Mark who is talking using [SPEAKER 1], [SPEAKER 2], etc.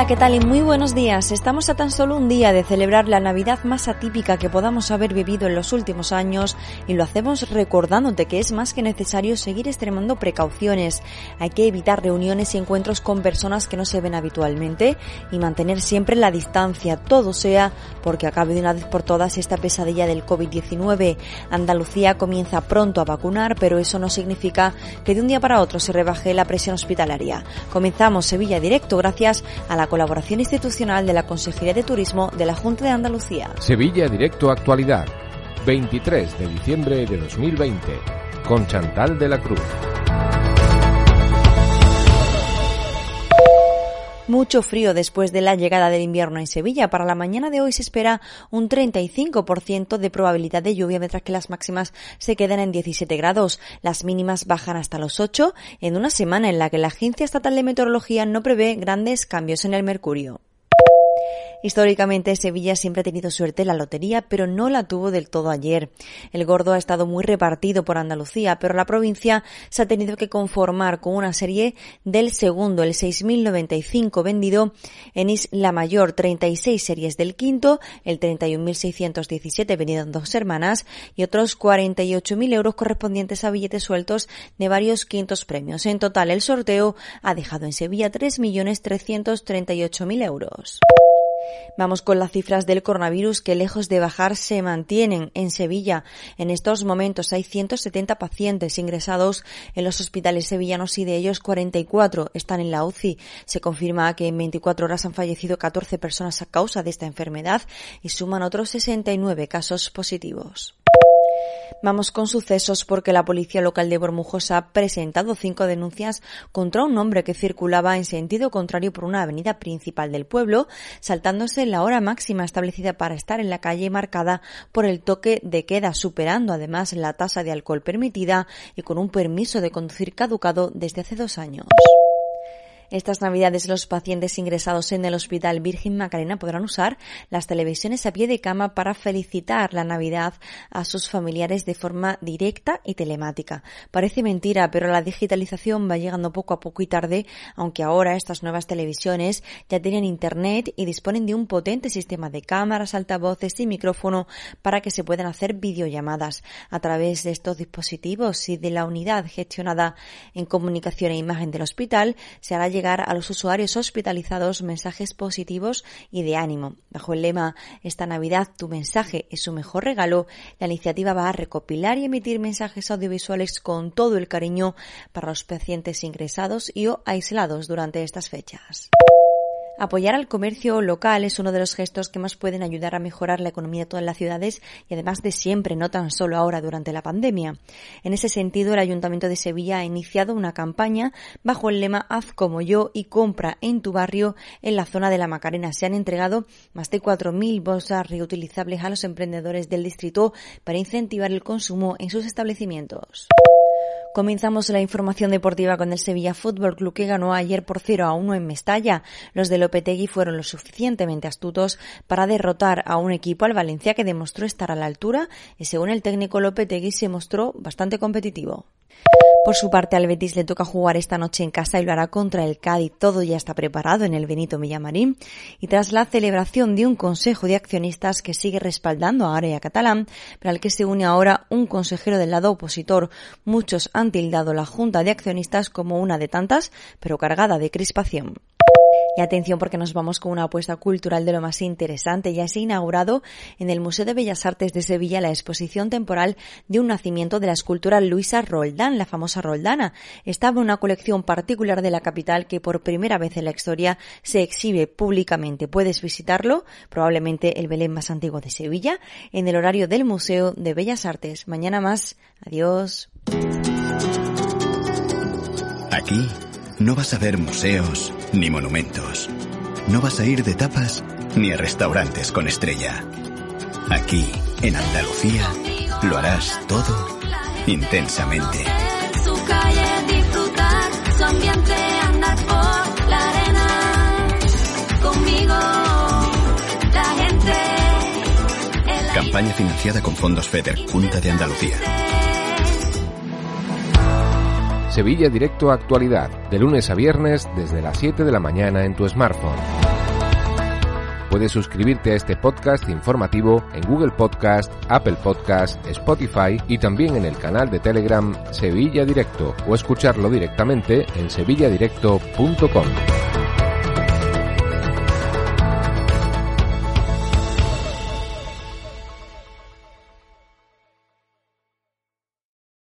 [SPEAKER 1] Hola, ¿qué tal? Y muy buenos días. Estamos a tan solo un día de celebrar la Navidad más atípica que podamos haber vivido en los últimos años y lo hacemos recordándote que es más que necesario seguir extremando precauciones. Hay que evitar reuniones y encuentros con personas que no se ven habitualmente y mantener siempre la distancia, todo sea porque acabe de una vez por todas esta pesadilla del COVID-19. Andalucía comienza pronto a vacunar, pero eso no significa que de un día para otro se rebaje la presión hospitalaria. Comenzamos Sevilla Directo gracias a la colaboración institucional de la Consejería de Turismo de la Junta de Andalucía.
[SPEAKER 2] Sevilla Directo Actualidad, 23 de diciembre de 2020, con Chantal de la Cruz.
[SPEAKER 1] Mucho frío después de la llegada del invierno en Sevilla. Para la mañana de hoy se espera un 35% de probabilidad de lluvia, mientras que las máximas se quedan en 17 grados. Las mínimas bajan hasta los 8 en una semana en la que la Agencia Estatal de Meteorología no prevé grandes cambios en el mercurio. Históricamente Sevilla siempre ha tenido suerte en la lotería, pero no la tuvo del todo ayer. El gordo ha estado muy repartido por Andalucía, pero la provincia se ha tenido que conformar con una serie del segundo, el 6.095 vendido en Isla Mayor, 36 series del quinto, el 31.617 vendido en dos hermanas y otros 48.000 euros correspondientes a billetes sueltos de varios quintos premios. En total, el sorteo ha dejado en Sevilla 3.338.000 euros. Vamos con las cifras del coronavirus que lejos de bajar se mantienen en Sevilla. En estos momentos hay 170 pacientes ingresados en los hospitales sevillanos y de ellos 44 están en la UCI. Se confirma que en 24 horas han fallecido 14 personas a causa de esta enfermedad y suman otros 69 casos positivos. Vamos con sucesos porque la policía local de Bormujos ha presentado cinco denuncias contra un hombre que circulaba en sentido contrario por una avenida principal del pueblo, saltándose la hora máxima establecida para estar en la calle marcada por el toque de queda, superando además la tasa de alcohol permitida y con un permiso de conducir caducado desde hace dos años. Estas navidades los pacientes ingresados en el Hospital Virgen Macarena podrán usar las televisiones a pie de cama para felicitar la Navidad a sus familiares de forma directa y telemática. Parece mentira, pero la digitalización va llegando poco a poco y tarde, aunque ahora estas nuevas televisiones ya tienen internet y disponen de un potente sistema de cámaras, altavoces y micrófono para que se puedan hacer videollamadas. A través de estos dispositivos y de la unidad gestionada en comunicación e imagen del hospital se hará llegar a los usuarios hospitalizados mensajes positivos y de ánimo. Bajo el lema Esta Navidad tu mensaje es su mejor regalo, la iniciativa va a recopilar y emitir mensajes audiovisuales con todo el cariño para los pacientes ingresados y o aislados durante estas fechas. Apoyar al comercio local es uno de los gestos que más pueden ayudar a mejorar la economía de todas las ciudades y además de siempre, no tan solo ahora durante la pandemia. En ese sentido, el Ayuntamiento de Sevilla ha iniciado una campaña bajo el lema Haz como yo y compra en tu barrio en la zona de la Macarena. Se han entregado más de 4.000 bolsas reutilizables a los emprendedores del distrito para incentivar el consumo en sus establecimientos. Comenzamos la información deportiva con el Sevilla Fútbol Club que ganó ayer por 0 a 1 en Mestalla. Los de Lopetegui fueron lo suficientemente astutos para derrotar a un equipo al Valencia que demostró estar a la altura y según el técnico Lopetegui se mostró bastante competitivo. Por su parte, al Betis le toca jugar esta noche en casa y lo hará contra el Cádiz. Todo ya está preparado en el Benito Villamarín. Y tras la celebración de un consejo de accionistas que sigue respaldando a Área Catalán, pero al que se une ahora un consejero del lado opositor, muchos han tildado la Junta de Accionistas como una de tantas, pero cargada de crispación. Y atención porque nos vamos con una apuesta cultural de lo más interesante. Ya se ha inaugurado en el Museo de Bellas Artes de Sevilla la exposición temporal de un nacimiento de la escultura Luisa Roldán, la famosa Roldana. Estaba una colección particular de la capital que por primera vez en la historia se exhibe públicamente. Puedes visitarlo, probablemente el Belén más antiguo de Sevilla, en el horario del Museo de Bellas Artes. Mañana más. Adiós.
[SPEAKER 3] Aquí no vas a ver museos ni monumentos. No vas a ir de tapas ni a restaurantes con estrella. Aquí, en Andalucía, lo harás todo intensamente. Campaña financiada con fondos FEDER, Junta de Andalucía.
[SPEAKER 2] Sevilla Directo Actualidad, de lunes a viernes desde las 7 de la mañana en tu smartphone. Puedes suscribirte a este podcast informativo en Google Podcast, Apple Podcast, Spotify y también en el canal de Telegram Sevilla Directo o escucharlo directamente en sevilladirecto.com.